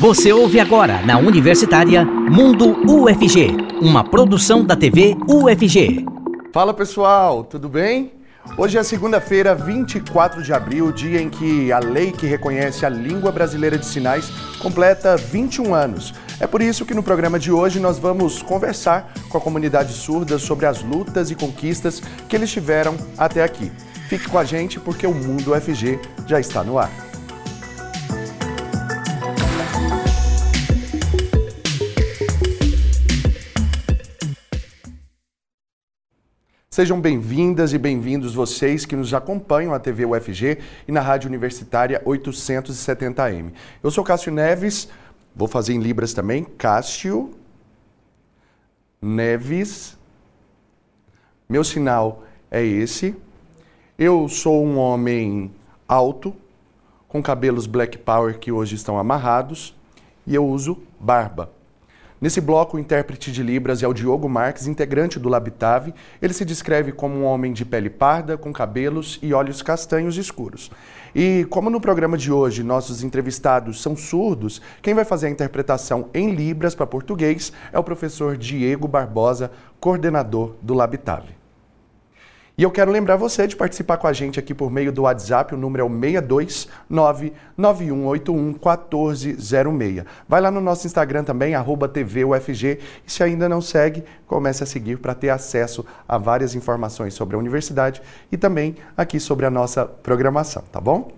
Você ouve agora na Universitária Mundo UFG, uma produção da TV UFG. Fala pessoal, tudo bem? Hoje é segunda-feira, 24 de abril, dia em que a lei que reconhece a língua brasileira de sinais completa 21 anos. É por isso que no programa de hoje nós vamos conversar com a comunidade surda sobre as lutas e conquistas que eles tiveram até aqui. Fique com a gente porque o Mundo UFG já está no ar. Sejam bem-vindas e bem-vindos vocês que nos acompanham na TV UFG e na Rádio Universitária 870M. Eu sou Cássio Neves, vou fazer em Libras também, Cássio Neves. Meu sinal é esse. Eu sou um homem alto, com cabelos black power que hoje estão amarrados, e eu uso barba. Nesse bloco, o intérprete de Libras é o Diogo Marques, integrante do Labitave. Ele se descreve como um homem de pele parda, com cabelos e olhos castanhos escuros. E como no programa de hoje nossos entrevistados são surdos, quem vai fazer a interpretação em Libras para português é o professor Diego Barbosa, coordenador do Labitave. E eu quero lembrar você de participar com a gente aqui por meio do WhatsApp, o número é o 62991811406. Vai lá no nosso Instagram também, TVUFG, e se ainda não segue, comece a seguir para ter acesso a várias informações sobre a universidade e também aqui sobre a nossa programação, tá bom?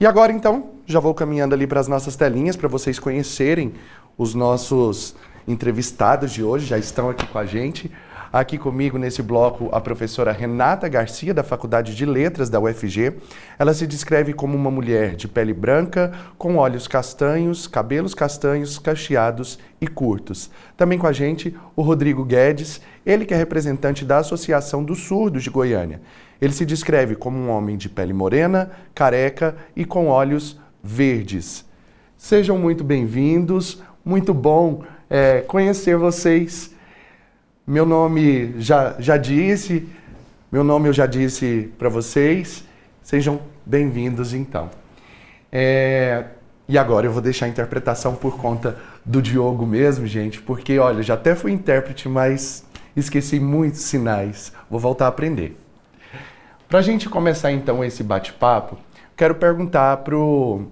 E agora então, já vou caminhando ali para as nossas telinhas para vocês conhecerem os nossos entrevistados de hoje, já estão aqui com a gente. Aqui comigo nesse bloco a professora Renata Garcia, da Faculdade de Letras da UFG. Ela se descreve como uma mulher de pele branca, com olhos castanhos, cabelos castanhos, cacheados e curtos. Também com a gente o Rodrigo Guedes, ele que é representante da Associação dos Surdos de Goiânia. Ele se descreve como um homem de pele morena, careca e com olhos verdes. Sejam muito bem-vindos, muito bom é, conhecer vocês. Meu nome já, já disse, meu nome eu já disse para vocês. Sejam bem-vindos então. É, e agora eu vou deixar a interpretação por conta do Diogo mesmo, gente, porque olha, já até fui intérprete, mas esqueci muitos sinais. Vou voltar a aprender. Para a gente começar então esse bate-papo, quero perguntar para o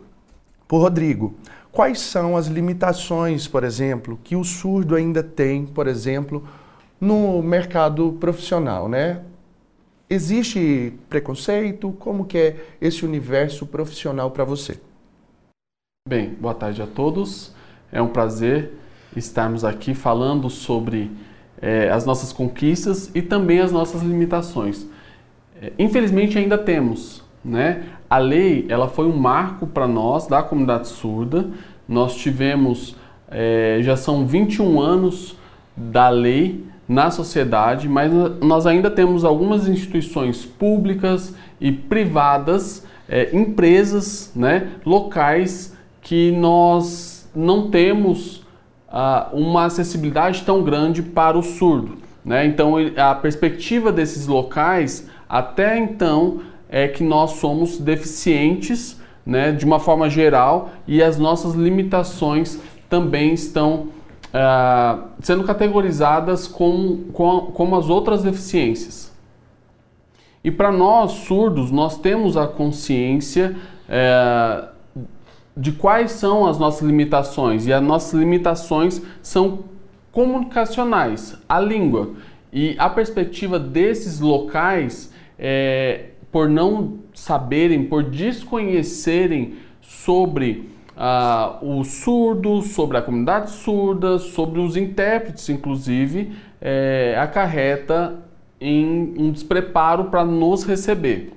Rodrigo quais são as limitações, por exemplo, que o surdo ainda tem, por exemplo, no mercado profissional, né? Existe preconceito? Como que é esse universo profissional para você? Bem, boa tarde a todos. É um prazer estarmos aqui falando sobre é, as nossas conquistas e também as nossas limitações. É, infelizmente ainda temos, né? A lei ela foi um marco para nós da comunidade surda. Nós tivemos, é, já são 21 anos da lei na sociedade, mas nós ainda temos algumas instituições públicas e privadas, é, empresas, né, locais que nós não temos ah, uma acessibilidade tão grande para o surdo. Né? Então, a perspectiva desses locais até então é que nós somos deficientes né, de uma forma geral e as nossas limitações também estão uh, sendo categorizadas com, com, como as outras deficiências. E para nós surdos, nós temos a consciência uh, de quais são as nossas limitações, e as nossas limitações são comunicacionais, a língua. E a perspectiva desses locais, é, por não saberem, por desconhecerem sobre uh, os surdos, sobre a comunidade surda, sobre os intérpretes, inclusive, é, acarreta em um despreparo para nos receber.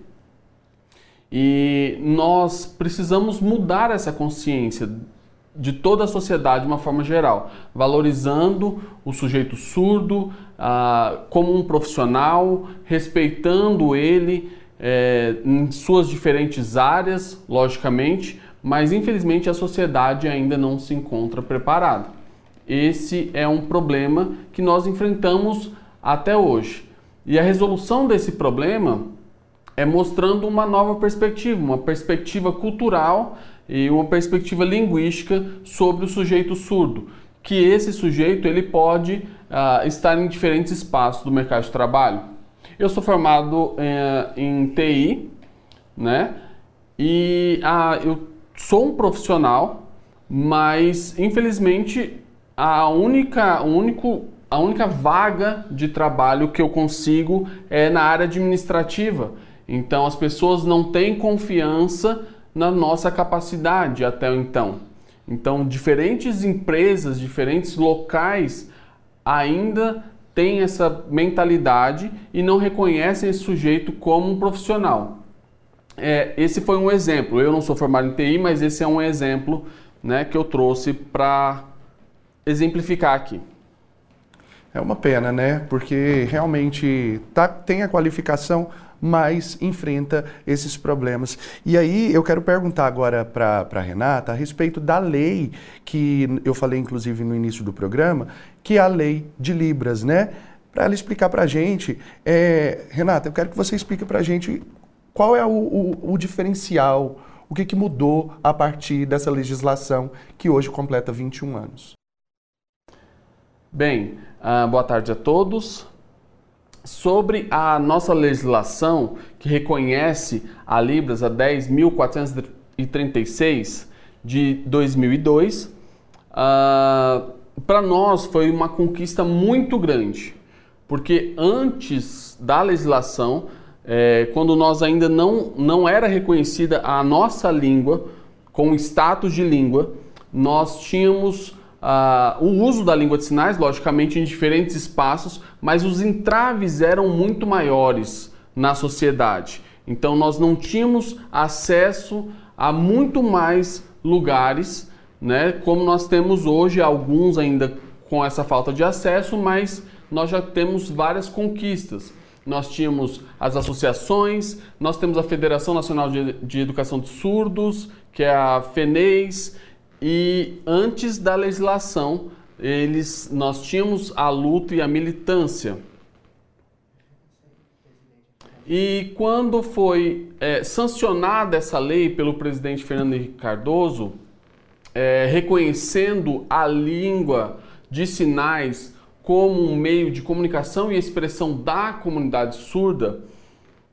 E nós precisamos mudar essa consciência de toda a sociedade de uma forma geral, valorizando o sujeito surdo ah, como um profissional, respeitando ele é, em suas diferentes áreas, logicamente, mas infelizmente a sociedade ainda não se encontra preparada. Esse é um problema que nós enfrentamos até hoje. E a resolução desse problema é mostrando uma nova perspectiva, uma perspectiva cultural e uma perspectiva linguística sobre o sujeito surdo, que esse sujeito ele pode uh, estar em diferentes espaços do mercado de trabalho. Eu sou formado uh, em TI, né? E uh, eu sou um profissional, mas infelizmente a única, único, a única vaga de trabalho que eu consigo é na área administrativa. Então as pessoas não têm confiança na nossa capacidade até então. Então, diferentes empresas, diferentes locais ainda têm essa mentalidade e não reconhecem esse sujeito como um profissional. É, esse foi um exemplo. Eu não sou formado em TI, mas esse é um exemplo né, que eu trouxe para exemplificar aqui. É uma pena, né? Porque realmente tá, tem a qualificação, mas enfrenta esses problemas. E aí eu quero perguntar agora para a Renata a respeito da lei que eu falei, inclusive, no início do programa, que é a lei de Libras, né? Para ela explicar para a gente. É, Renata, eu quero que você explique para a gente qual é o, o, o diferencial, o que, que mudou a partir dessa legislação que hoje completa 21 anos. Bem, uh, boa tarde a todos sobre a nossa legislação que reconhece a Libras a 10.436 de 2002, uh, para nós foi uma conquista muito grande, porque antes da legislação, é, quando nós ainda não, não era reconhecida a nossa língua com status de língua, nós tínhamos Uh, o uso da língua de sinais, logicamente, em diferentes espaços, mas os entraves eram muito maiores na sociedade. Então, nós não tínhamos acesso a muito mais lugares, né, como nós temos hoje, alguns ainda com essa falta de acesso, mas nós já temos várias conquistas. Nós tínhamos as associações, nós temos a Federação Nacional de, de Educação de Surdos, que é a FENEIS, e antes da legislação, eles, nós tínhamos a luta e a militância. E quando foi é, sancionada essa lei pelo presidente Fernando Henrique Cardoso, é, reconhecendo a língua de sinais como um meio de comunicação e expressão da comunidade surda,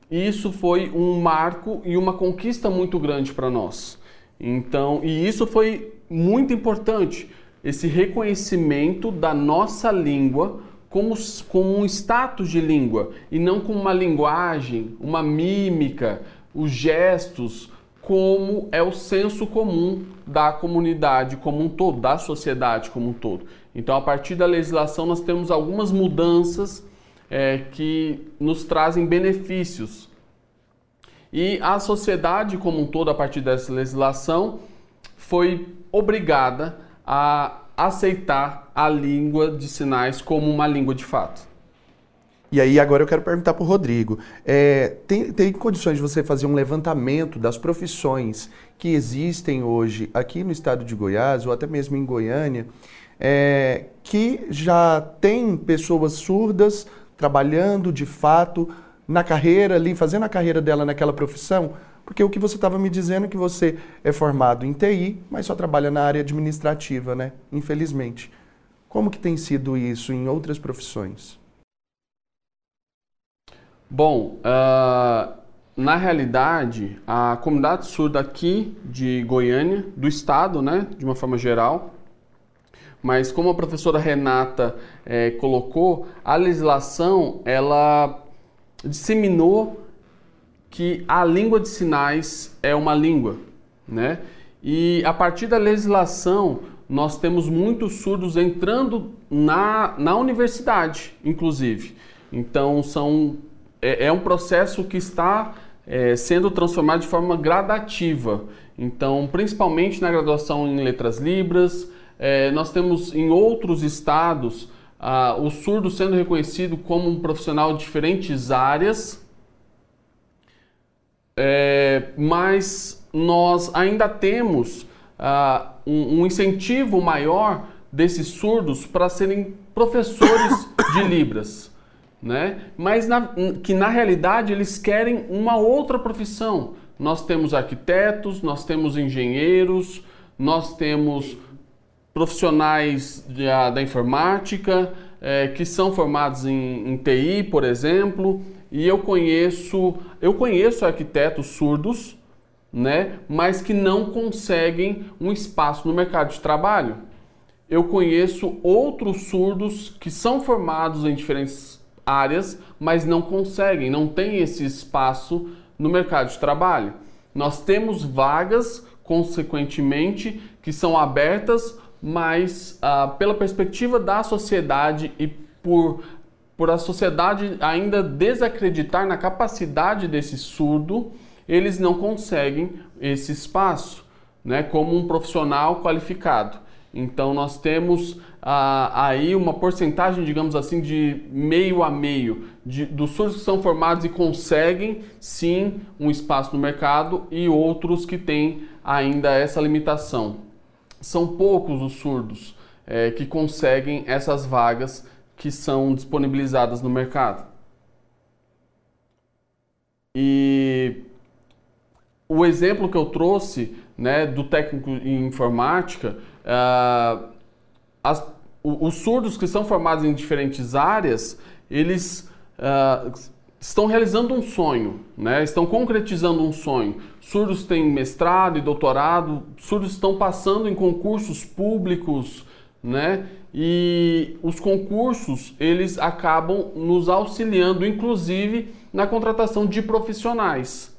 isso foi um marco e uma conquista muito grande para nós. Então, e isso foi muito importante, esse reconhecimento da nossa língua como, como um status de língua e não como uma linguagem, uma mímica, os gestos, como é o senso comum da comunidade como um todo, da sociedade como um todo. Então, a partir da legislação, nós temos algumas mudanças é, que nos trazem benefícios e a sociedade como um todo, a partir dessa legislação, foi obrigada a aceitar a língua de sinais como uma língua de fato. E aí agora eu quero perguntar para o Rodrigo, é, tem, tem condições de você fazer um levantamento das profissões que existem hoje aqui no estado de Goiás ou até mesmo em Goiânia, é, que já tem pessoas surdas trabalhando de fato na carreira ali, fazendo a carreira dela naquela profissão? Porque o que você estava me dizendo é que você é formado em TI, mas só trabalha na área administrativa, né? Infelizmente. Como que tem sido isso em outras profissões? Bom, uh, na realidade, a comunidade surda aqui de Goiânia, do estado, né, de uma forma geral, mas como a professora Renata eh, colocou, a legislação ela disseminou que a língua de sinais é uma língua, né? E a partir da legislação, nós temos muitos surdos entrando na, na universidade, inclusive. Então, são, é, é um processo que está é, sendo transformado de forma gradativa. Então, principalmente na graduação em letras libras, é, nós temos em outros estados ah, o surdo sendo reconhecido como um profissional de diferentes áreas, é, mas nós ainda temos ah, um, um, incentivo maior desses surdos para serem professores de Libras. Né? Mas na, que na realidade eles querem uma outra profissão, nós temos arquitetos, nós temos engenheiros, nós temos profissionais da, da informática é, que são formados em, em TI, por exemplo, e eu conheço eu conheço arquitetos surdos, né, mas que não conseguem um espaço no mercado de trabalho. Eu conheço outros surdos que são formados em diferentes áreas, mas não conseguem, não têm esse espaço no mercado de trabalho. Nós temos vagas, consequentemente, que são abertas, mas ah, pela perspectiva da sociedade e por, por a sociedade ainda desacreditar na capacidade desse surdo, eles não conseguem esse espaço né, como um profissional qualificado. Então nós temos ah, aí uma porcentagem, digamos assim, de meio a meio de, dos surdos que são formados e conseguem sim um espaço no mercado e outros que têm ainda essa limitação. São poucos os surdos é, que conseguem essas vagas que são disponibilizadas no mercado. E o exemplo que eu trouxe né, do técnico em informática, uh, as, os surdos que são formados em diferentes áreas, eles uh, estão realizando um sonho, né? estão concretizando um sonho. Surdos têm mestrado e doutorado, surdos estão passando em concursos públicos, né? E os concursos, eles acabam nos auxiliando, inclusive, na contratação de profissionais,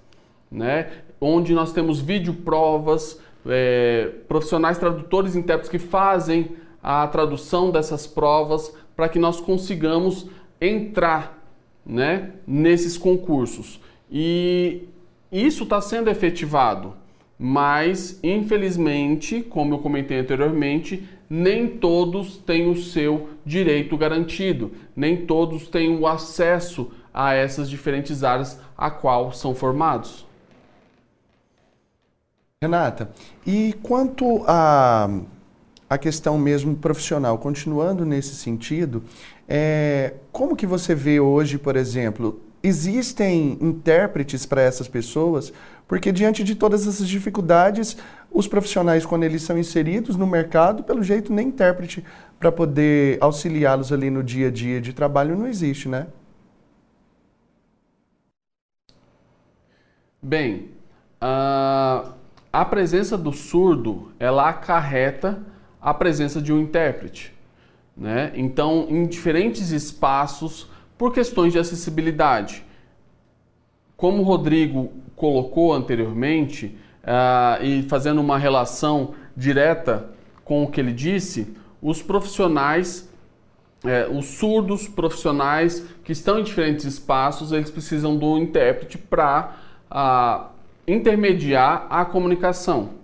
né? Onde nós temos videoprovas, é, profissionais tradutores e intérpretes que fazem a tradução dessas provas para que nós consigamos entrar né, nesses concursos. E isso está sendo efetivado, mas infelizmente, como eu comentei anteriormente, nem todos têm o seu direito garantido, nem todos têm o acesso a essas diferentes áreas a qual são formados. Renata, e quanto a, a questão mesmo profissional, continuando nesse sentido, é, como que você vê hoje, por exemplo, existem intérpretes para essas pessoas? Porque diante de todas essas dificuldades, os profissionais, quando eles são inseridos no mercado, pelo jeito, nem intérprete para poder auxiliá-los ali no dia a dia de trabalho não existe, né? Bem, uh, a presença do surdo, ela acarreta a presença de um intérprete. Né? Então, em diferentes espaços, por questões de acessibilidade. Como o Rodrigo colocou anteriormente, uh, e fazendo uma relação direta com o que ele disse, os profissionais, é, os surdos profissionais que estão em diferentes espaços, eles precisam do intérprete para uh, intermediar a comunicação.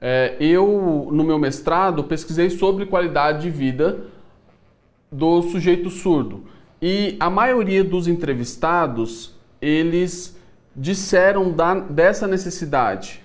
É, eu, no meu mestrado, pesquisei sobre qualidade de vida do sujeito surdo. E a maioria dos entrevistados, eles disseram da, dessa necessidade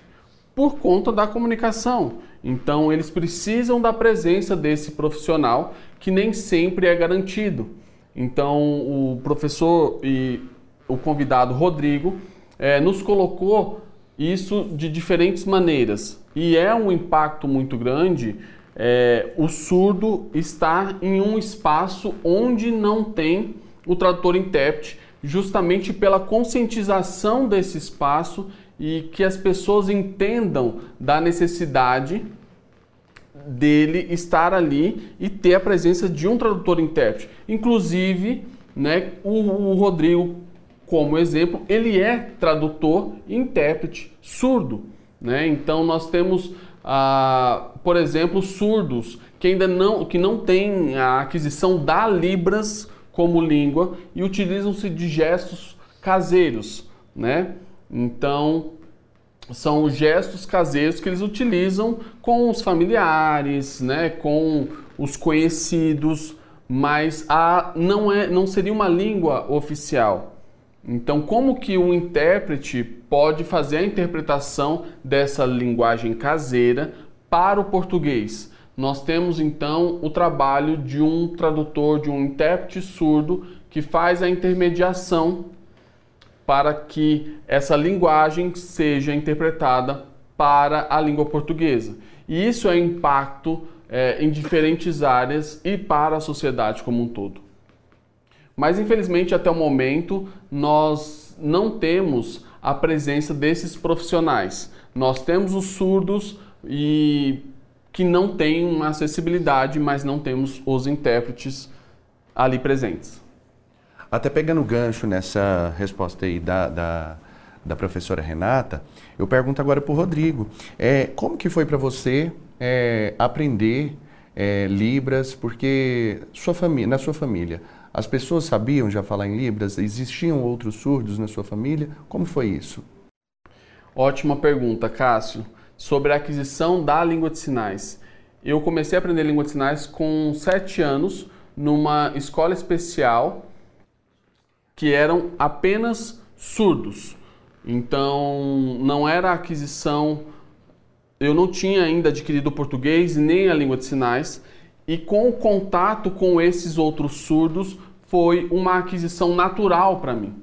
por conta da comunicação. Então, eles precisam da presença desse profissional que nem sempre é garantido. Então, o professor e o convidado Rodrigo é, nos colocou isso de diferentes maneiras. E é um impacto muito grande é, o surdo estar em um espaço onde não tem o tradutor intérprete, justamente pela conscientização desse espaço e que as pessoas entendam da necessidade dele estar ali e ter a presença de um tradutor intérprete. Inclusive, né, o, o Rodrigo como exemplo, ele é tradutor e intérprete surdo. Né? Então nós temos, ah, por exemplo, surdos que ainda não, que não têm a aquisição da Libras como língua e utilizam-se de gestos caseiros. Né? Então são os gestos caseiros que eles utilizam com os familiares, né? com os conhecidos, mas a, não, é, não seria uma língua oficial. Então, como que o intérprete pode fazer a interpretação dessa linguagem caseira para o português? Nós temos então o trabalho de um tradutor, de um intérprete surdo que faz a intermediação para que essa linguagem seja interpretada para a língua portuguesa. E isso é impacto é, em diferentes áreas e para a sociedade como um todo. Mas infelizmente até o momento nós não temos a presença desses profissionais. Nós temos os surdos e que não têm uma acessibilidade, mas não temos os intérpretes ali presentes. Até pegando gancho nessa resposta aí da, da, da professora Renata, eu pergunto agora para o Rodrigo. É, como que foi para você é, aprender é, Libras? Porque sua família, na sua família, as pessoas sabiam já falar em Libras? Existiam outros surdos na sua família? Como foi isso? Ótima pergunta, Cássio. Sobre a aquisição da língua de sinais. Eu comecei a aprender língua de sinais com sete anos numa escola especial que eram apenas surdos. Então, não era aquisição. Eu não tinha ainda adquirido o português nem a língua de sinais, e com o contato com esses outros surdos foi uma aquisição natural para mim.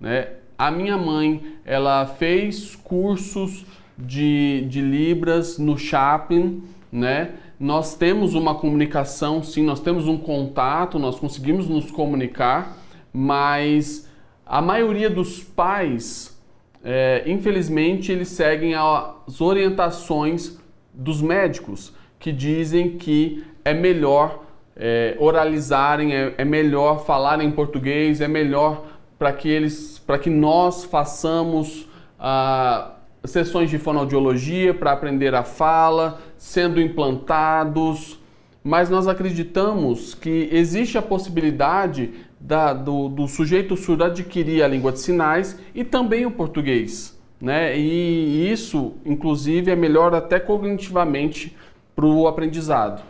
Né? A minha mãe ela fez cursos de, de Libras no Chaplin, né? Nós temos uma comunicação, sim, nós temos um contato, nós conseguimos nos comunicar, mas a maioria dos pais, é, infelizmente, eles seguem as orientações dos médicos que dizem que é melhor é, oralizarem, é, é melhor falarem em português, é melhor para que eles, para que nós façamos ah, sessões de fonoaudiologia para aprender a fala, sendo implantados, mas nós acreditamos que existe a possibilidade da, do, do, sujeito surdo adquirir a língua de sinais e também o português. Né? E isso, inclusive, é melhor até cognitivamente para o aprendizado.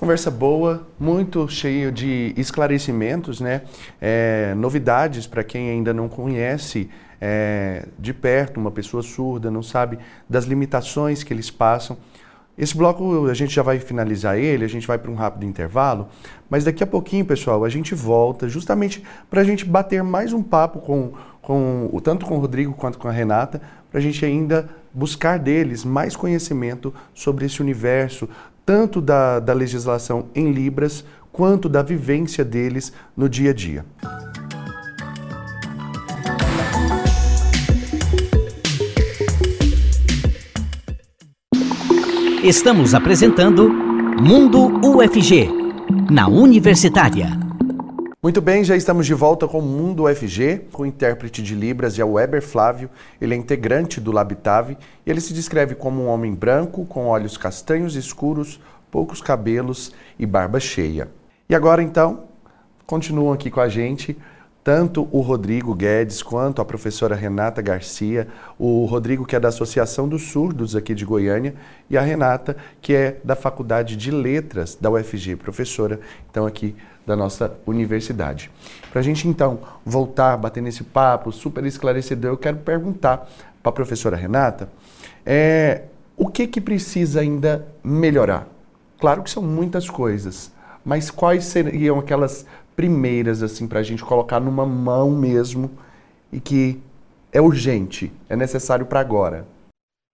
Conversa boa, muito cheio de esclarecimentos, né? É, novidades para quem ainda não conhece é, de perto uma pessoa surda, não sabe das limitações que eles passam. Esse bloco a gente já vai finalizar ele, a gente vai para um rápido intervalo, mas daqui a pouquinho, pessoal, a gente volta justamente para a gente bater mais um papo com, com tanto com o Rodrigo quanto com a Renata, para a gente ainda buscar deles mais conhecimento sobre esse universo, tanto da, da legislação em Libras quanto da vivência deles no dia a dia. Estamos apresentando Mundo UFG, na Universitária. Muito bem, já estamos de volta com o Mundo UFG, com o intérprete de Libras e é o Weber Flávio. Ele é integrante do Labitave e ele se descreve como um homem branco, com olhos castanhos escuros, poucos cabelos e barba cheia. E agora então, continuam aqui com a gente tanto o Rodrigo Guedes quanto a professora Renata Garcia, o Rodrigo que é da Associação dos Surdos aqui de Goiânia e a Renata que é da Faculdade de Letras da UFG, professora então aqui da nossa universidade. Para a gente então voltar, bater nesse papo super esclarecedor, eu quero perguntar para a professora Renata é, o que que precisa ainda melhorar? Claro que são muitas coisas, mas quais seriam aquelas primeiras assim para a gente colocar numa mão mesmo e que é urgente, é necessário para agora?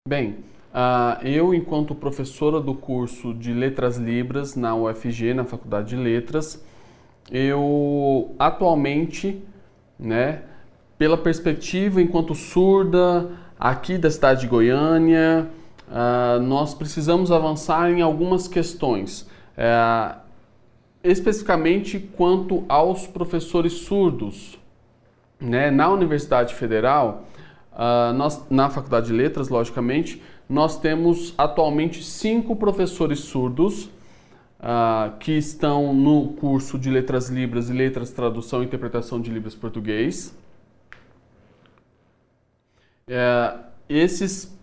Bem, uh, eu enquanto professora do curso de Letras Libras na UFG, na Faculdade de Letras, eu atualmente, né, pela perspectiva enquanto surda aqui da cidade de Goiânia, uh, nós precisamos avançar em algumas questões. Uh, especificamente quanto aos professores surdos. Né? Na Universidade Federal, uh, nós, na Faculdade de Letras, logicamente, nós temos atualmente cinco professores surdos uh, que estão no curso de Letras Libras e Letras Tradução e Interpretação de Libras Português. Uh, esses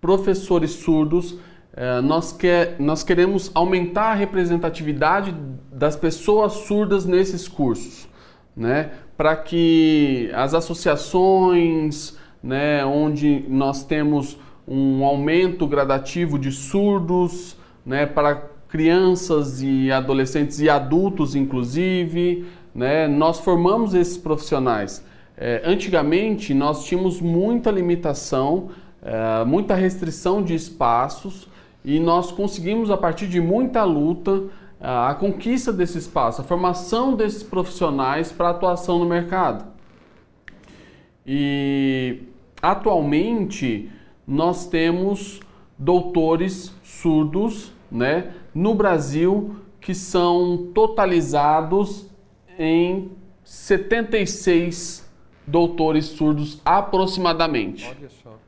professores surdos é, nós, quer, nós queremos aumentar a representatividade das pessoas surdas nesses cursos, né? para que as associações, né, onde nós temos um aumento gradativo de surdos, né, para crianças e adolescentes e adultos, inclusive, né, nós formamos esses profissionais. É, antigamente, nós tínhamos muita limitação, é, muita restrição de espaços e nós conseguimos, a partir de muita luta, a conquista desse espaço, a formação desses profissionais para atuação no mercado. E atualmente nós temos doutores surdos né, no Brasil que são totalizados em 76 doutores surdos aproximadamente. Olha só.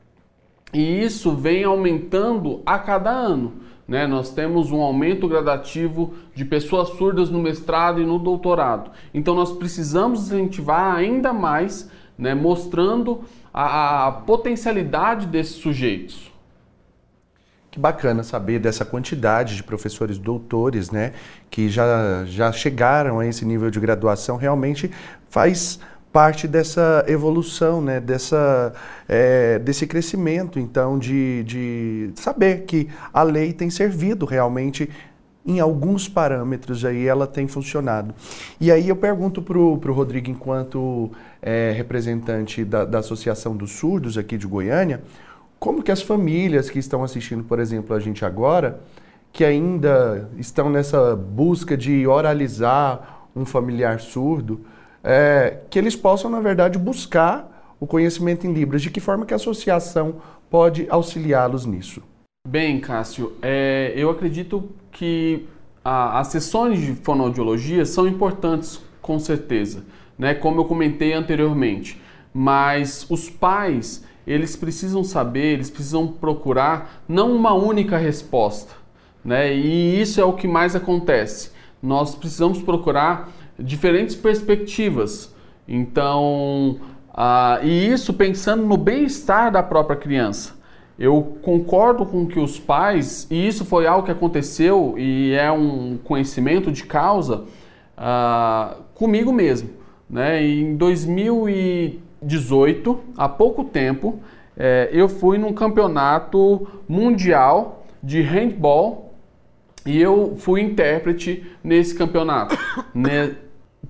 E isso vem aumentando a cada ano. Né? Nós temos um aumento gradativo de pessoas surdas no mestrado e no doutorado. Então nós precisamos incentivar ainda mais, né, mostrando a, a potencialidade desses sujeitos. Que bacana saber dessa quantidade de professores doutores, né, que já, já chegaram a esse nível de graduação, realmente faz parte dessa evolução, né, dessa, é, desse crescimento, então, de, de saber que a lei tem servido realmente em alguns parâmetros aí ela tem funcionado. E aí eu pergunto para o Rodrigo, enquanto é, representante da, da Associação dos Surdos aqui de Goiânia, como que as famílias que estão assistindo, por exemplo, a gente agora, que ainda estão nessa busca de oralizar um familiar surdo, é, que eles possam, na verdade, buscar o conhecimento em Libras. De que forma que a associação pode auxiliá-los nisso? Bem, Cássio, é, eu acredito que a, as sessões de fonoaudiologia são importantes, com certeza, né? como eu comentei anteriormente. Mas os pais eles precisam saber, eles precisam procurar não uma única resposta, né? E isso é o que mais acontece. Nós precisamos procurar diferentes perspectivas. Então, uh, e isso pensando no bem-estar da própria criança. Eu concordo com que os pais, e isso foi algo que aconteceu e é um conhecimento de causa uh, comigo mesmo. Né? Em 2000 18, há pouco tempo, é, eu fui num campeonato mundial de handball e eu fui intérprete nesse campeonato né,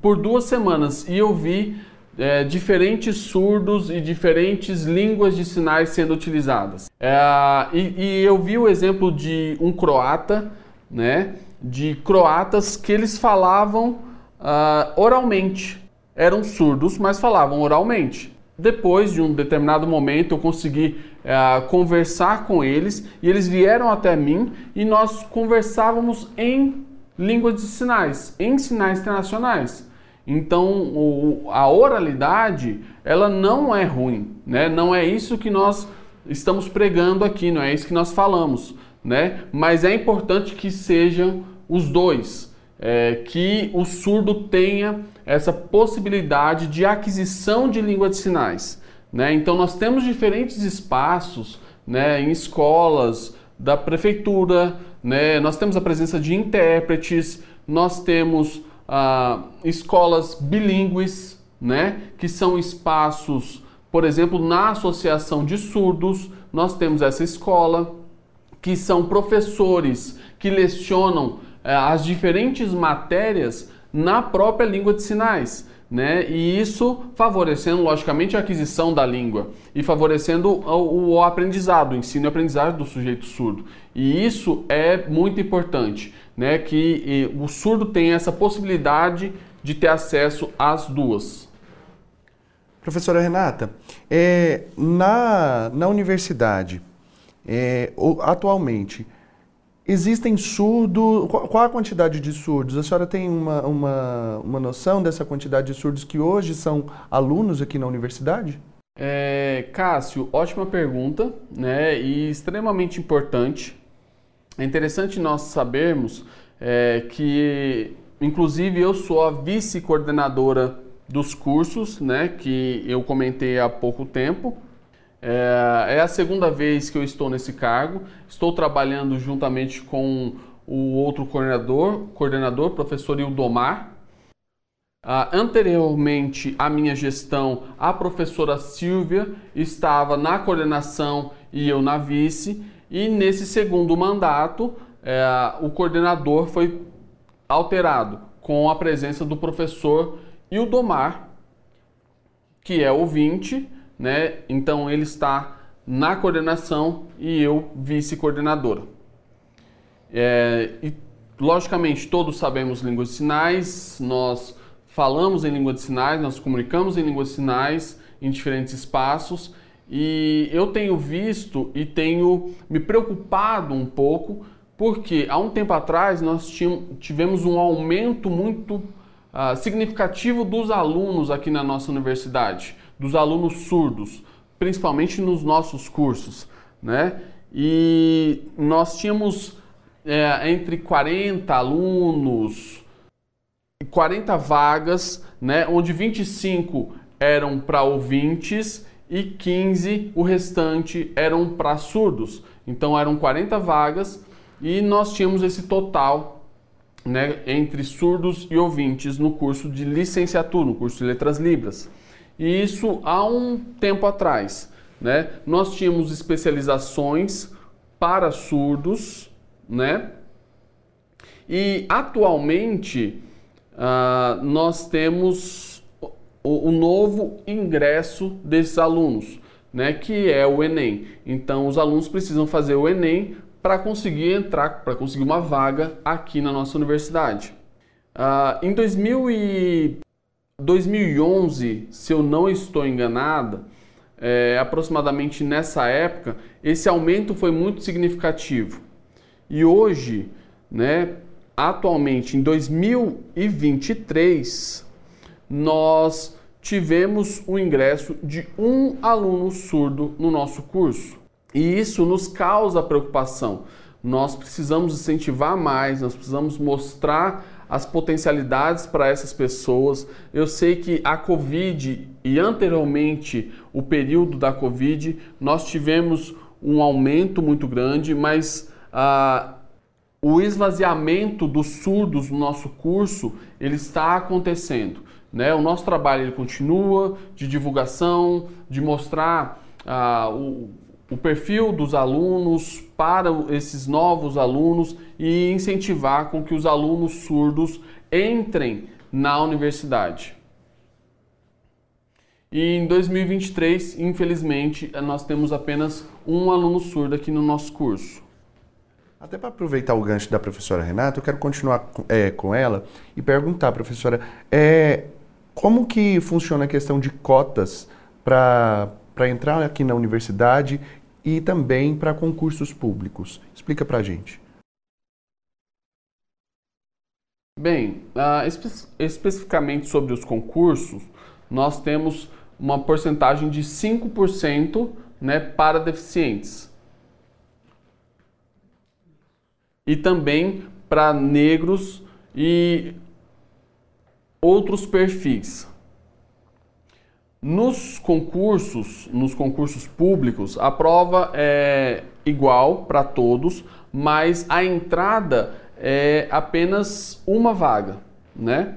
por duas semanas e eu vi é, diferentes surdos e diferentes línguas de sinais sendo utilizadas. É, e, e, eu vi o exemplo de um croata, né, de croatas que eles falavam uh, oralmente eram surdos, mas falavam oralmente. Depois de um determinado momento, eu consegui é, conversar com eles e eles vieram até mim e nós conversávamos em língua de sinais, em sinais internacionais. Então, o, a oralidade, ela não é ruim, né? Não é isso que nós estamos pregando aqui, não é isso que nós falamos, né? Mas é importante que sejam os dois, é, que o surdo tenha essa possibilidade de aquisição de língua de sinais. Né? Então, nós temos diferentes espaços né, em escolas da prefeitura, né? nós temos a presença de intérpretes, nós temos ah, escolas bilíngues, né? que são espaços, por exemplo, na Associação de Surdos, nós temos essa escola, que são professores que lecionam eh, as diferentes matérias na própria língua de sinais. Né? E isso favorecendo, logicamente, a aquisição da língua e favorecendo o, o aprendizado, o ensino e aprendizagem do sujeito surdo. E isso é muito importante, né? que o surdo tenha essa possibilidade de ter acesso às duas. Professora Renata, é, na, na universidade, é, atualmente, Existem surdos. Qual a quantidade de surdos? A senhora tem uma, uma, uma noção dessa quantidade de surdos que hoje são alunos aqui na universidade? É, Cássio, ótima pergunta, né? E extremamente importante. É interessante nós sabermos é, que, inclusive, eu sou a vice-coordenadora dos cursos, né? Que eu comentei há pouco tempo. É, é a segunda vez que eu estou nesse cargo. Estou trabalhando juntamente com o outro coordenador, coordenador professor Ildomar. Uh, anteriormente à minha gestão, a professora Silvia estava na coordenação e eu na vice. E nesse segundo mandato, é, o coordenador foi alterado com a presença do professor Ildomar, que é ouvinte, né? Então ele está na coordenação e eu vice-coordenadora. É, e logicamente todos sabemos língua de sinais, nós falamos em língua de sinais, nós comunicamos em língua de sinais em diferentes espaços e eu tenho visto e tenho me preocupado um pouco porque há um tempo atrás nós tivemos um aumento muito uh, significativo dos alunos aqui na nossa universidade, dos alunos surdos, principalmente nos nossos cursos, né? E nós tínhamos é, entre 40 alunos, 40 vagas, né? Onde 25 eram para ouvintes e 15 o restante eram para surdos. Então eram 40 vagas e nós tínhamos esse total né, entre surdos e ouvintes no curso de licenciatura, no curso de letras libras. E isso há um tempo atrás. Né? Nós tínhamos especializações para surdos, né? E atualmente uh, nós temos o, o, novo ingresso desses alunos, né? Que é o Enem. Então os alunos precisam fazer o Enem para conseguir entrar, para conseguir uma vaga aqui na nossa universidade. Uh, em 2000 e 2011, se eu não estou enganada, é, aproximadamente nessa época, esse aumento foi muito significativo. E hoje, né, atualmente em 2023, nós tivemos o ingresso de um aluno surdo no nosso curso. E isso nos causa preocupação. Nós precisamos incentivar mais, nós precisamos mostrar as potencialidades para essas pessoas. Eu sei que a Covid e anteriormente o período da Covid, nós tivemos um aumento muito grande, mas ah, o esvaziamento dos surdos no nosso curso ele está acontecendo. Né? O nosso trabalho ele continua de divulgação, de mostrar ah, o o perfil dos alunos para esses novos alunos e incentivar com que os alunos surdos entrem na universidade. E em 2023, infelizmente, nós temos apenas um aluno surdo aqui no nosso curso. Até para aproveitar o gancho da professora Renata, eu quero continuar é, com ela e perguntar, professora, é, como que funciona a questão de cotas para para entrar aqui na universidade e também para concursos públicos. Explica para a gente. Bem, uh, espe especificamente sobre os concursos, nós temos uma porcentagem de 5% né, para deficientes. E também para negros e outros perfis. Nos concursos, nos concursos públicos, a prova é igual para todos, mas a entrada é apenas uma vaga, né?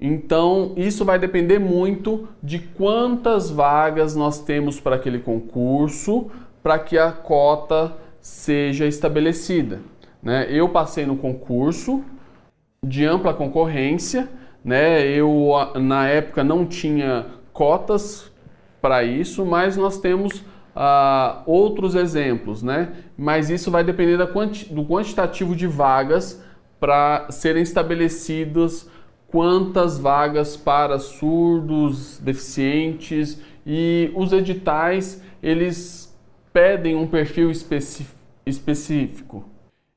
Então, isso vai depender muito de quantas vagas nós temos para aquele concurso para que a cota seja estabelecida. Né? Eu passei no concurso de ampla concorrência, né? eu na época não tinha cotas para isso, mas nós temos uh, outros exemplos, né? Mas isso vai depender quanti do quantitativo de vagas para serem estabelecidas quantas vagas para surdos, deficientes e os editais eles pedem um perfil específico.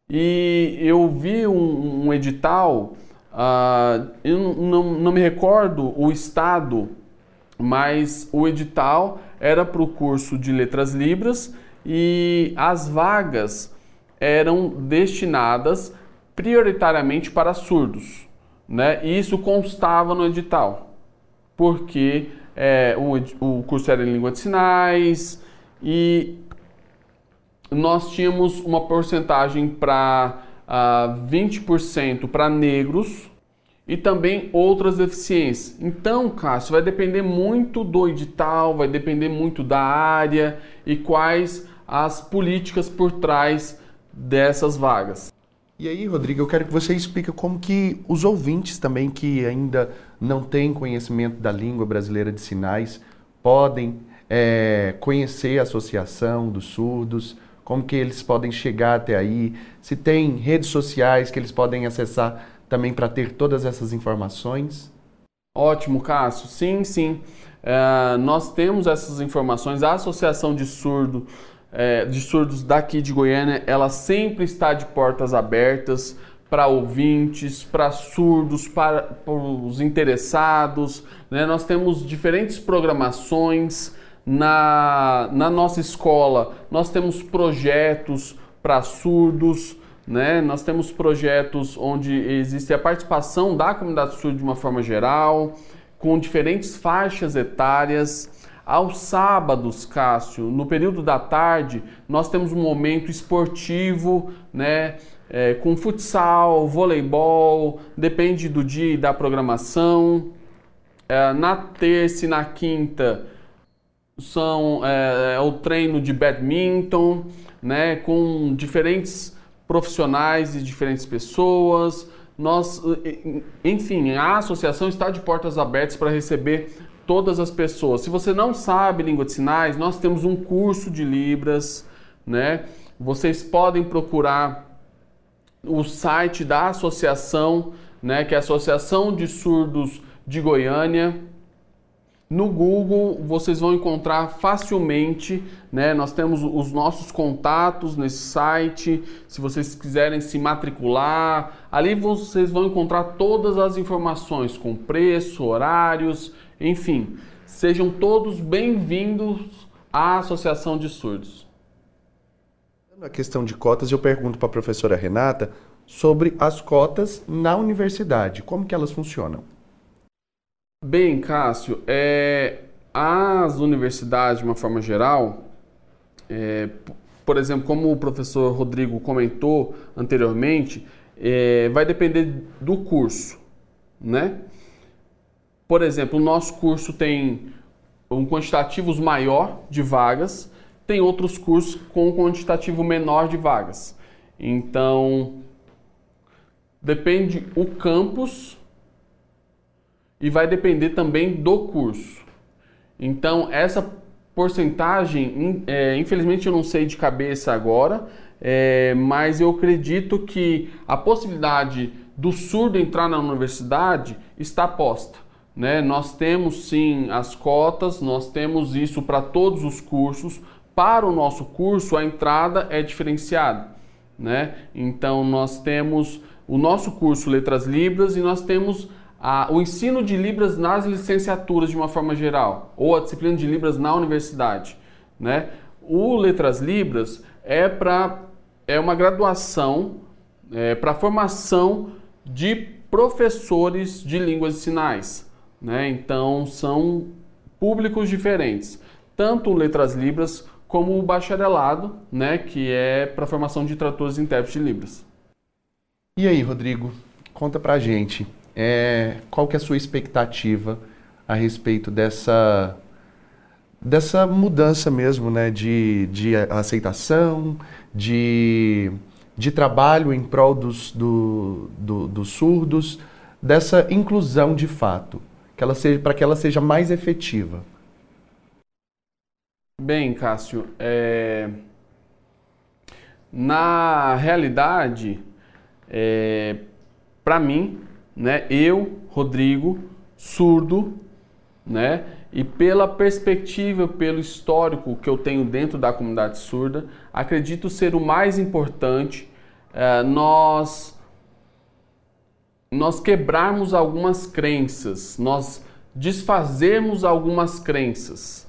E eu vi um, um edital, uh, eu não, não me recordo o estado mas o edital era para o curso de Letras Libras e as vagas eram destinadas prioritariamente para surdos. Né? E isso constava no edital, porque é, o, o curso era em língua de sinais e nós tínhamos uma porcentagem para uh, 20% para negros, e também outras deficiências. Então, Cássio, vai depender muito do edital, vai depender muito da área e quais as políticas por trás dessas vagas. E aí, Rodrigo, eu quero que você explique como que os ouvintes também que ainda não têm conhecimento da língua brasileira de sinais podem é, conhecer a Associação dos Surdos, como que eles podem chegar até aí, se tem redes sociais que eles podem acessar também para ter todas essas informações. Ótimo, Cássio. Sim, sim. É, nós temos essas informações. A Associação de Surdo é, de surdos daqui de Goiânia, ela sempre está de portas abertas para ouvintes, para surdos, para, os interessados. Né? Nós temos diferentes programações na, na nossa escola. Nós temos projetos para surdos. Né? Nós temos projetos onde existe a participação da comunidade surda de uma forma geral, com diferentes faixas etárias. Aos sábados, Cássio, no período da tarde, nós temos um momento esportivo, né? É, com futsal, voleibol, depende do dia e da programação. É, na terça e na quinta são é, é o treino de badminton, né? Com diferentes profissionais e diferentes pessoas. Nós, enfim, a associação está de portas abertas para receber todas as pessoas. Se você não sabe língua de sinais, nós temos um curso de Libras, né? Vocês podem procurar o site da associação, né, que é a Associação de Surdos de Goiânia. No Google vocês vão encontrar facilmente, né? Nós temos os nossos contatos nesse site. Se vocês quiserem se matricular, ali vocês vão encontrar todas as informações com preço, horários, enfim, sejam todos bem-vindos à Associação de Surdos. Na questão de cotas, eu pergunto para a professora Renata sobre as cotas na universidade. Como que elas funcionam? Bem, Cássio, é, as universidades, de uma forma geral, é, por exemplo, como o professor Rodrigo comentou anteriormente, é, vai depender do curso, né? Por exemplo, o nosso curso tem um quantitativo maior de vagas, tem outros cursos com um quantitativo menor de vagas. Então, depende o campus e vai depender também do curso. Então, essa porcentagem, é, infelizmente eu não sei de cabeça agora, é, mas eu acredito que a possibilidade do surdo entrar na universidade está posta. Né? Nós temos sim as cotas, nós temos isso para todos os cursos. Para o nosso curso, a entrada é diferenciada. Né? Então, nós temos o nosso curso Letras Libras e nós temos a, o ensino de Libras nas licenciaturas de uma forma geral, ou a disciplina de Libras na universidade. Né? O Letras Libras é para é uma graduação é, para formação de professores de línguas de sinais. Né? Então são públicos diferentes, tanto letras libras como o bacharelado, né, que é para formação de tradutores e intérpretes de libras. E aí, Rodrigo, conta pra gente, é, qual que é a sua expectativa a respeito dessa dessa mudança mesmo, né, de, de aceitação, de, de trabalho em prol dos, do, do, dos surdos, dessa inclusão de fato que ela seja para que ela seja mais efetiva? Bem, Cássio, é... na realidade, é... para mim, né, eu, Rodrigo, surdo, né, e pela perspectiva, pelo histórico que eu tenho dentro da comunidade surda, acredito ser o mais importante é, nós nós quebrarmos algumas crenças, nós desfazermos algumas crenças,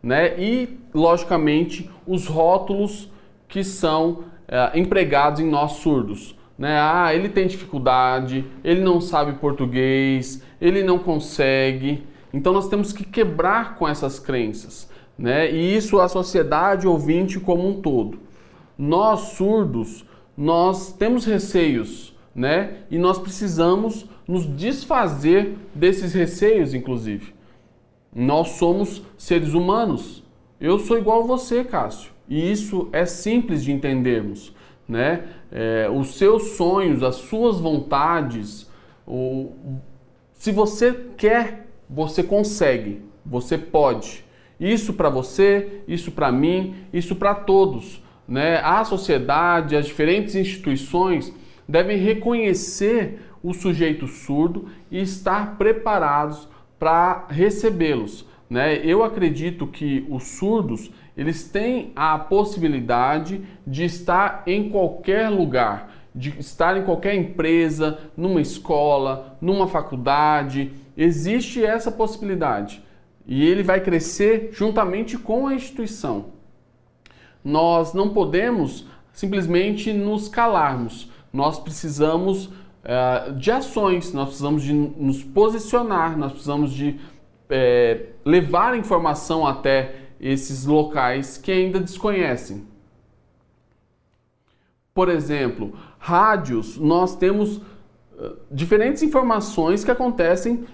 né? E, logicamente, os rótulos que são é, empregados em nós surdos. Né? Ah, ele tem dificuldade, ele não sabe português, ele não consegue. Então nós temos que quebrar com essas crenças, né? E isso a sociedade ouvinte como um todo. Nós surdos, nós temos receios, né? E nós precisamos nos desfazer desses receios, inclusive. Nós somos seres humanos. Eu sou igual a você, Cássio. E isso é simples de entendermos. Né? É, os seus sonhos, as suas vontades, o, se você quer, você consegue, você pode. Isso para você, isso para mim, isso para todos. Né? A sociedade, as diferentes instituições devem reconhecer o sujeito surdo e estar preparados para recebê-los. Né? Eu acredito que os surdos eles têm a possibilidade de estar em qualquer lugar, de estar em qualquer empresa, numa escola, numa faculdade. Existe essa possibilidade e ele vai crescer juntamente com a instituição. Nós não podemos simplesmente nos calarmos, nós precisamos uh, de ações, nós precisamos de nos posicionar, nós precisamos de é, levar informação até esses locais que ainda desconhecem. Por exemplo, rádios, nós temos diferentes informações que acontecem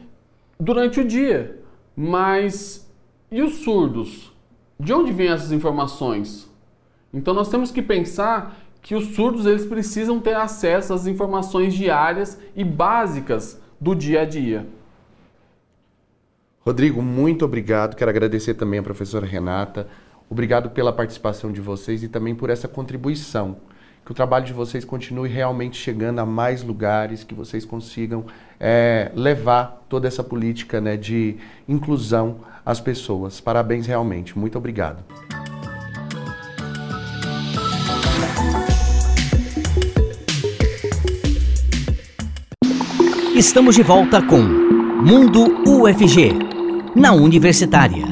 durante o dia, mas e os surdos? De onde vêm essas informações? Então nós temos que pensar que os surdos eles precisam ter acesso às informações diárias e básicas do dia a dia. Rodrigo, muito obrigado. Quero agradecer também a professora Renata. Obrigado pela participação de vocês e também por essa contribuição. Que o trabalho de vocês continue realmente chegando a mais lugares, que vocês consigam é, levar toda essa política né, de inclusão às pessoas. Parabéns realmente. Muito obrigado. Estamos de volta com Mundo UFG na Universitária.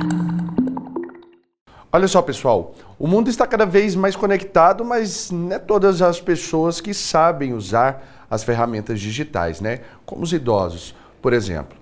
Olha só, pessoal, o mundo está cada vez mais conectado, mas não é todas as pessoas que sabem usar as ferramentas digitais, né? Como os idosos, por exemplo.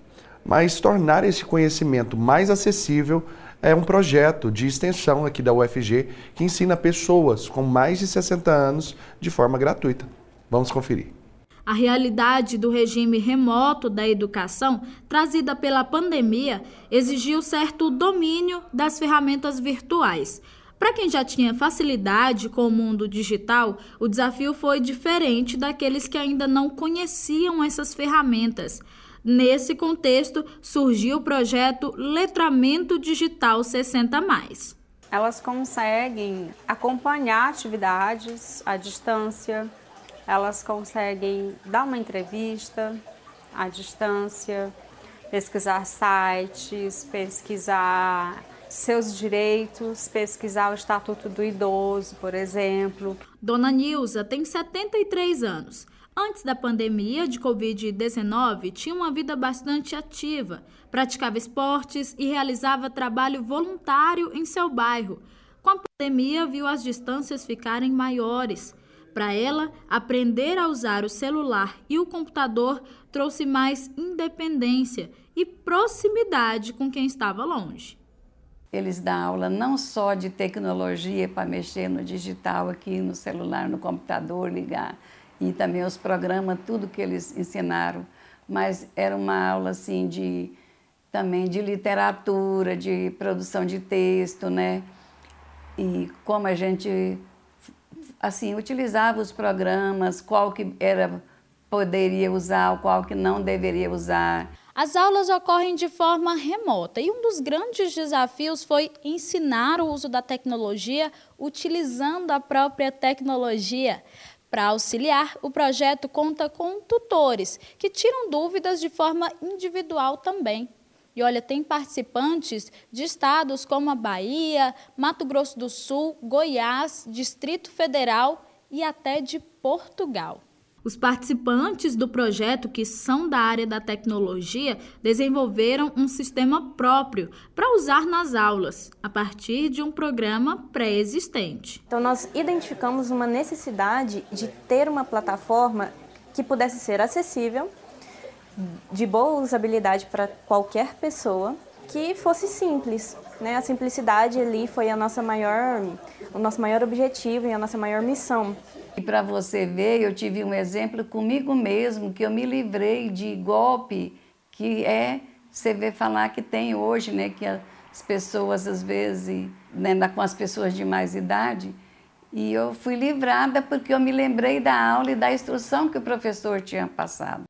Mas tornar esse conhecimento mais acessível é um projeto de extensão aqui da UFG que ensina pessoas com mais de 60 anos de forma gratuita. Vamos conferir. A realidade do regime remoto da educação, trazida pela pandemia, exigiu certo domínio das ferramentas virtuais. Para quem já tinha facilidade com o mundo digital, o desafio foi diferente daqueles que ainda não conheciam essas ferramentas. Nesse contexto, surgiu o projeto Letramento Digital 60. Elas conseguem acompanhar atividades à distância, elas conseguem dar uma entrevista à distância, pesquisar sites, pesquisar seus direitos, pesquisar o Estatuto do Idoso, por exemplo. Dona Nilza tem 73 anos. Antes da pandemia de Covid-19, tinha uma vida bastante ativa, praticava esportes e realizava trabalho voluntário em seu bairro. Com a pandemia, viu as distâncias ficarem maiores para ela, aprender a usar o celular e o computador trouxe mais independência e proximidade com quem estava longe. Eles dão aula não só de tecnologia para mexer no digital aqui, no celular, no computador, ligar, e também os programas, tudo que eles ensinaram, mas era uma aula assim de também de literatura, de produção de texto, né? E como a gente assim, utilizava os programas, qual que era poderia usar, qual que não deveria usar. As aulas ocorrem de forma remota e um dos grandes desafios foi ensinar o uso da tecnologia utilizando a própria tecnologia. Para auxiliar, o projeto conta com tutores que tiram dúvidas de forma individual também. E olha, tem participantes de estados como a Bahia, Mato Grosso do Sul, Goiás, Distrito Federal e até de Portugal. Os participantes do projeto, que são da área da tecnologia, desenvolveram um sistema próprio para usar nas aulas, a partir de um programa pré-existente. Então, nós identificamos uma necessidade de ter uma plataforma que pudesse ser acessível de boa usabilidade para qualquer pessoa, que fosse simples. Né? A simplicidade ali foi a nossa maior, o nosso maior objetivo e a nossa maior missão. E para você ver, eu tive um exemplo comigo mesmo, que eu me livrei de golpe que é você vê falar que tem hoje, né, que as pessoas às vezes, né, com as pessoas de mais idade, E eu fui livrada porque eu me lembrei da aula e da instrução que o professor tinha passado.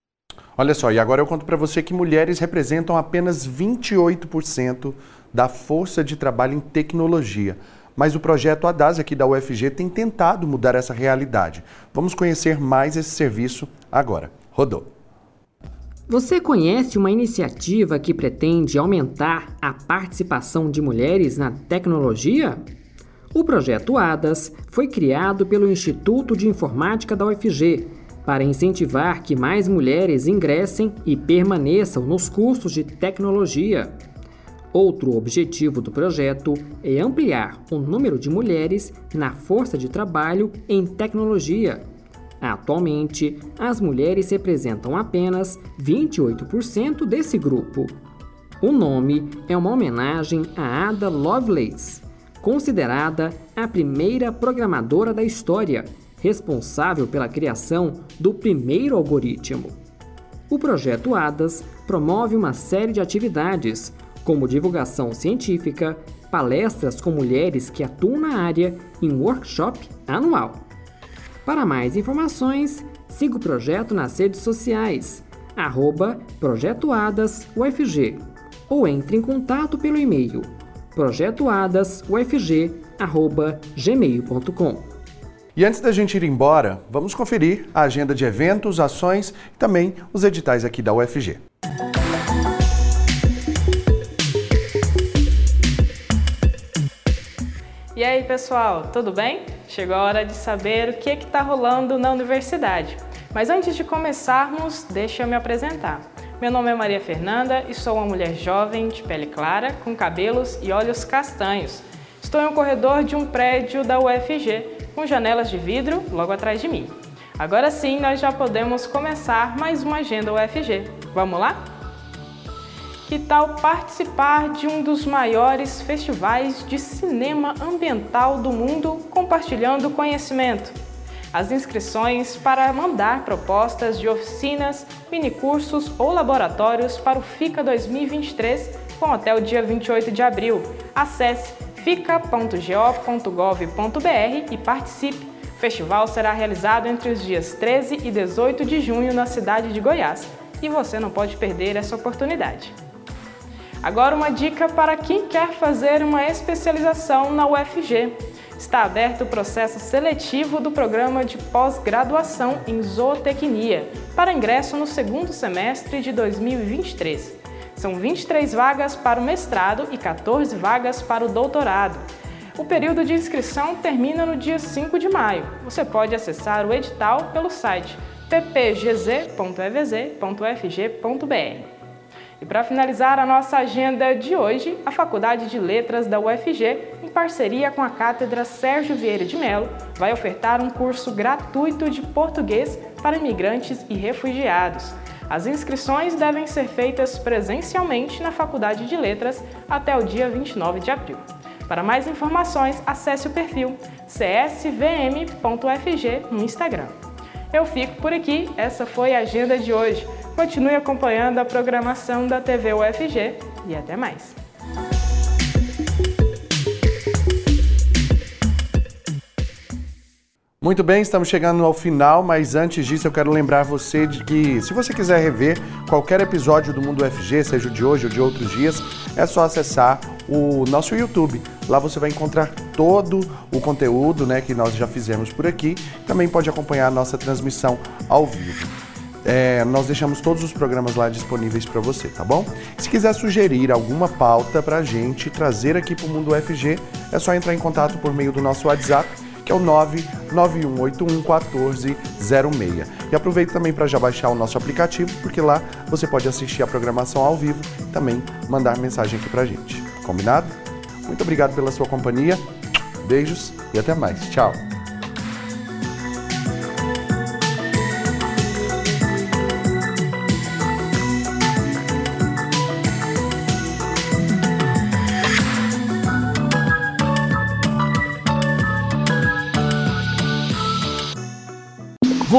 Olha só, e agora eu conto para você que mulheres representam apenas 28% da força de trabalho em tecnologia. Mas o projeto ADAS aqui da UFG tem tentado mudar essa realidade. Vamos conhecer mais esse serviço agora. Rodou. Você conhece uma iniciativa que pretende aumentar a participação de mulheres na tecnologia? O projeto ADAS foi criado pelo Instituto de Informática da UFG para incentivar que mais mulheres ingressem e permaneçam nos cursos de tecnologia. Outro objetivo do projeto é ampliar o número de mulheres na força de trabalho em tecnologia. Atualmente, as mulheres representam apenas 28% desse grupo. O nome é uma homenagem a Ada Lovelace considerada a primeira programadora da história, responsável pela criação do primeiro algoritmo. O projeto ADAS promove uma série de atividades, como divulgação científica, palestras com mulheres que atuam na área e um workshop anual. Para mais informações, siga o projeto nas redes sociais, arroba Projeto ADAS UFG, ou entre em contato pelo e-mail projetoadasufg@gmail.com. E antes da gente ir embora, vamos conferir a agenda de eventos, ações e também os editais aqui da UFG. E aí, pessoal, tudo bem? Chegou a hora de saber o que está rolando na universidade. Mas antes de começarmos, deixa eu me apresentar. Meu nome é Maria Fernanda e sou uma mulher jovem, de pele clara, com cabelos e olhos castanhos. Estou em um corredor de um prédio da UFG, com janelas de vidro logo atrás de mim. Agora sim, nós já podemos começar mais uma Agenda UFG. Vamos lá? Que tal participar de um dos maiores festivais de cinema ambiental do mundo compartilhando conhecimento? As inscrições para mandar propostas de oficinas, minicursos ou laboratórios para o FICA 2023 vão até o dia 28 de abril. Acesse fica.go.gov.br e participe. O festival será realizado entre os dias 13 e 18 de junho na cidade de Goiás e você não pode perder essa oportunidade. Agora, uma dica para quem quer fazer uma especialização na UFG está aberto o processo seletivo do programa de pós-graduação em zootecnia para ingresso no segundo semestre de 2023. São 23 vagas para o mestrado e 14 vagas para o doutorado. O período de inscrição termina no dia 5 de maio. Você pode acessar o edital pelo site ppgz.evz.fg.br. E para finalizar a nossa agenda de hoje, a Faculdade de Letras da UFG, em parceria com a Cátedra Sérgio Vieira de Mello, vai ofertar um curso gratuito de português para imigrantes e refugiados. As inscrições devem ser feitas presencialmente na Faculdade de Letras até o dia 29 de abril. Para mais informações, acesse o perfil csvm.fg no Instagram. Eu fico por aqui, essa foi a agenda de hoje. Continue acompanhando a programação da TV UFG e até mais. Muito bem, estamos chegando ao final, mas antes disso eu quero lembrar você de que se você quiser rever qualquer episódio do Mundo UFG, seja o de hoje ou de outros dias, é só acessar o nosso YouTube. Lá você vai encontrar todo o conteúdo né, que nós já fizemos por aqui. Também pode acompanhar a nossa transmissão ao vivo. É, nós deixamos todos os programas lá disponíveis para você, tá bom? Se quiser sugerir alguma pauta para a gente trazer aqui para o Mundo UFG, é só entrar em contato por meio do nosso WhatsApp que é o 991811406. E aproveita também para já baixar o nosso aplicativo, porque lá você pode assistir a programação ao vivo e também mandar mensagem aqui para gente. Combinado? Muito obrigado pela sua companhia, beijos e até mais. Tchau!